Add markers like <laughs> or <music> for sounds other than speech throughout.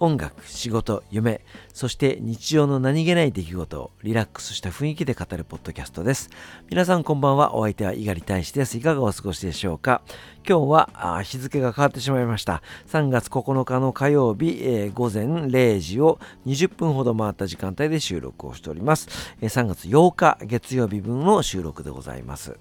音楽仕事夢そして日常の何気ない出来事をリラックスした雰囲気で語るポッドキャストです。皆さんこんばんは。お相手は猪狩大使です。いかがお過ごしでしょうか？今日は日付が変わってしまいました。3月9日の火曜日、えー、午前0時を20分ほど回った時間帯で収録をしております、えー、3月8日月曜日分の収録でございます。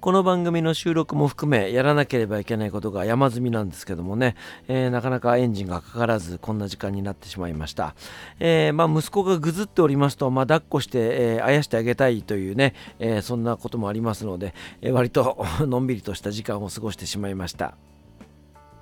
この番組の収録も含めやらなければいけないことが山積みなんですけどもね、えー、なかなかエンジンがかからずこんな時間になってしまいました、えー、まあ、息子がぐずっておりますと、まあ、抱っこして、えー、あやしてあげたいというね、えそんなこともありますので、え割と <laughs> のんびりとした時間を過ごしてしまいました。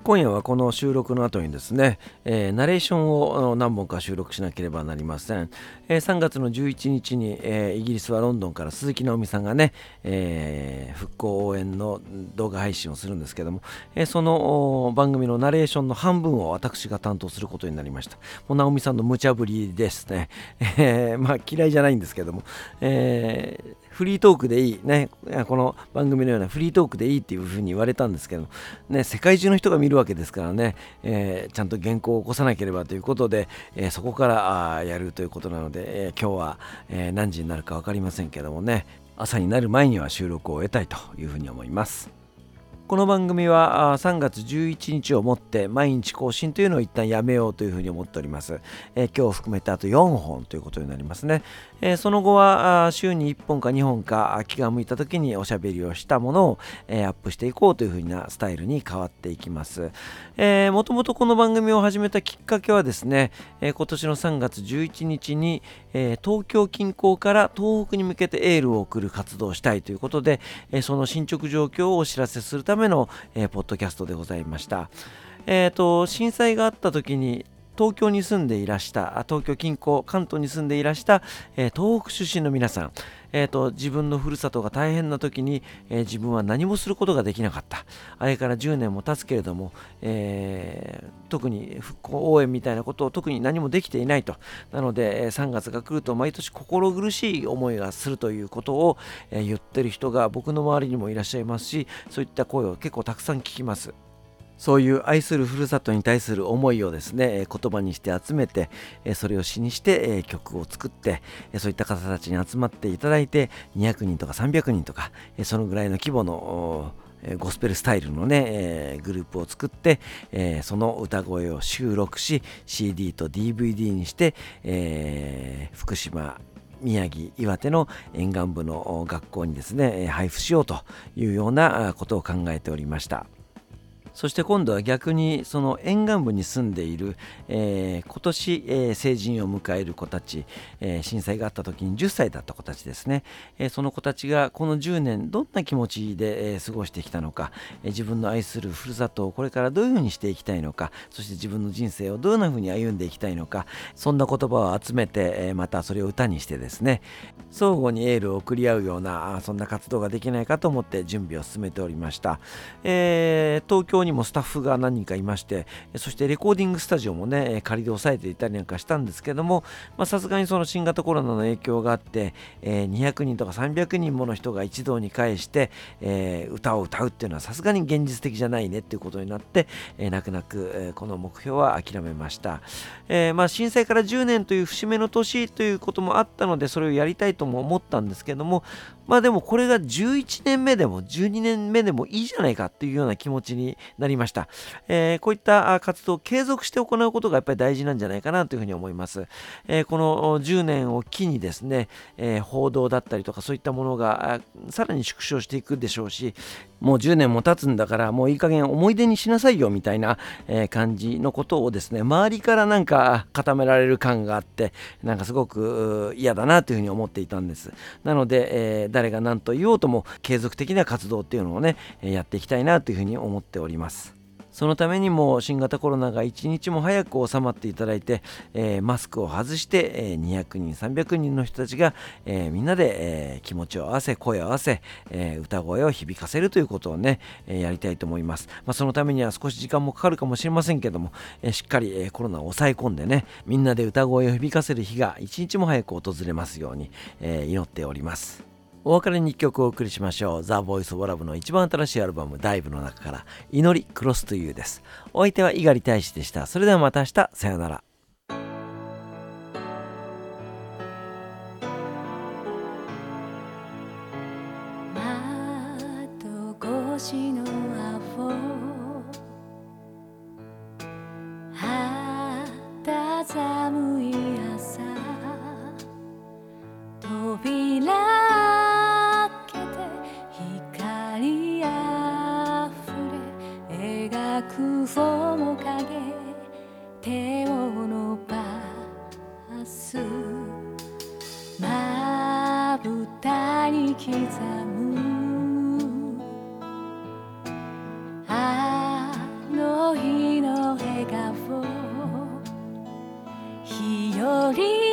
今夜はこの収録の後にですね、えー、ナレーションを何本か収録しなければなりません。えー、3月の11日に、えー、イギリスはロンドンから鈴木直美さんがね、え復興応援の動画配信をするんですけども、えその番組のナレーションの半分を私が担当することになりました。もう直美さんの無茶ぶりですね。えまあ嫌いじゃないんですけども、えフリートークでいい、ね、この番組のようなフリートークでいいっていうふうに言われたんですけど、ね、世界中の人が見るわけですからね、えー、ちゃんと原稿を起こさなければということで、えー、そこからあやるということなので、えー、今日は、え何時になるか分かりませんけどもね。朝になる前には収録を終えたいというふうに思います。この番組は3月11日をもって毎日更新というのを一旦やめようというふうに思っております。えー、今日含めてあと4本ということになりますね。えー、その後は週に1本か2本か気が向いた時におしゃべりをしたものを、えー、アップしていこうというふうなスタイルに変わっていきます。え、もともとこの番組を始めたきっかけはですね、え今年の3月11日に、え東京近郊から東北に向けてエールを送る活動をしたいということで、えその進捗状況をお知らせするためめの、えー、ポッドキャストでございました。えーと、震災があった時に東京に住んでいらした東京近郊関東に住んでいらした、えー、東北出身の皆さん、えーと、自分のふるさとが大変な時に、えー、自分は何もすることができなかった。あれから10年も経つけれども、えー、特に復興応援みたいなことを特に何もできていないと。なので3月が来ると毎年心苦しい思いがするということを、え言ってる人が僕の周りにもいらっしゃいますしそういった声を結構たくさん聞きます。そういう愛するふるさとに対する思いをですね言葉にして集めてそれを詩にして曲を作ってそういった方たちに集まっていただいて200人とか300人とかそのぐらいの規模のゴスペルスタイルのね、グループを作って、その歌声を収録し CD と DVD にして、福島宮城岩手の沿岸部の学校にですね配布しようというようなことを考えておりました。そして今度は逆にその沿岸部に住んでいる、えー、今年、えー、成人を迎える子たち、えー、震災があった時に10歳だった子たちですね、えその子たちがこの10年どんな気持ちで、え過ごしてきたのか、え自分の愛するふるさとをこれからどういうふうにしていきたいのかそして自分の人生をどんなふうに歩んでいきたいのかそんな言葉を集めて、えまたそれを歌にしてですね。相互にエールを送り合うようなそんな活動ができないかと思って準備を進めておりました、え東京にもスタッフが何人かいましてそしてレコーディングスタジオもね仮で押さえていたりなんかしたんですけどもさすがにその新型コロナの影響があって、えー、200人とか300人もの人が一堂に会して、えー、歌を歌うっていうのはさすがに現実的じゃないねっていうことになって、えー、泣く泣く、えー、この目標は諦めました、えー、まあ、震災から10年という節目の年ということもあったのでそれをやりたいとも思ったんですけどもまあでもこれが11年目でも12年目でもいいじゃないかっていうような気持ちになりました。えー、こういった活動を継続して行うことがやっぱり大事なんじゃないかなというふうに思います。えー、この10年を機にですね、えー、報道だったりとかそういったものがさらに縮小していくでしょうし、もう10年も経つんだからもういい加減思い出にしなさいよみたいな、え感じのことをですね、周りからなんか固められる感があって、なんかすごく嫌だなというふうに思っていたんです。なので、え誰が何と言おうとも継続的な活動っていうのをね、やっていきたいなというふうに思っております。そのためにも新型コロナが一日も早く収まっていただいて、えー、マスクを外して、えー、200人300人の人たちが、えー、みんなで、え気持ちを合わせ声を合わせ、え歌声を響かせるということをね、えやりたいと思います、まあ、そのためには少し時間もかかるかもしれませんけども、えしっかり、えコロナを抑え込んでねみんなで歌声を響かせる日が一日も早く訪れますように、え祈っておりますお別れに1曲お送りしましょう。ザ・ボイス・オブ・ラブの一番新しいアルバム、ダイブの中から、祈り、クロス・トゥ・ユです。お相手は猪狩大使でした。それではまた明日、さよなら。影手を伸ばすまぶたに刻むあの日の笑顔日和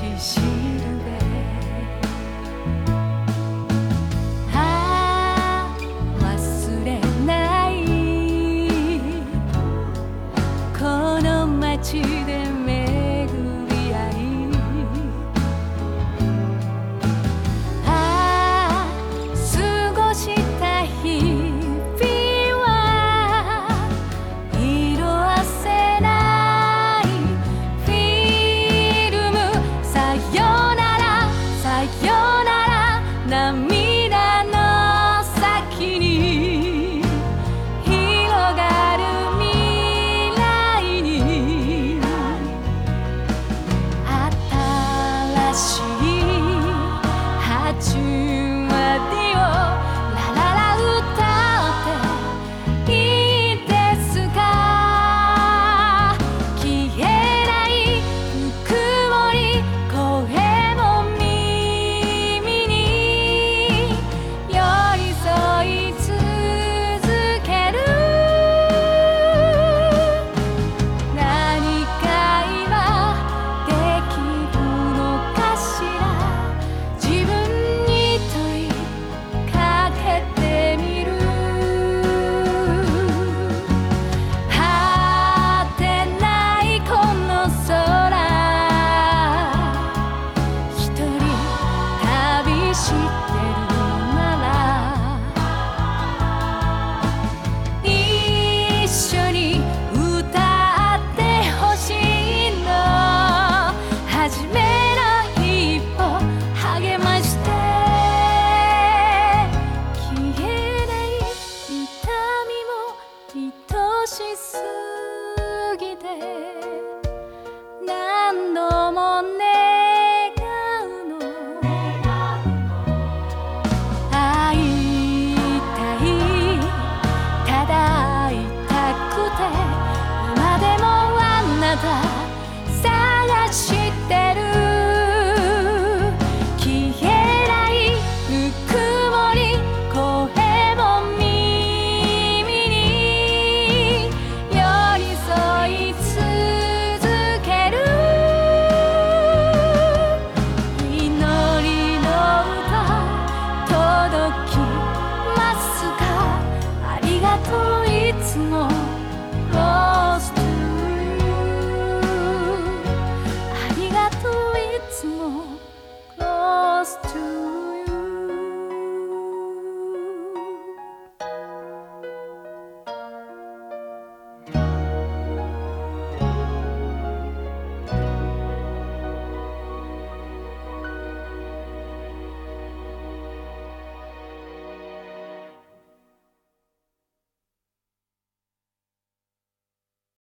道し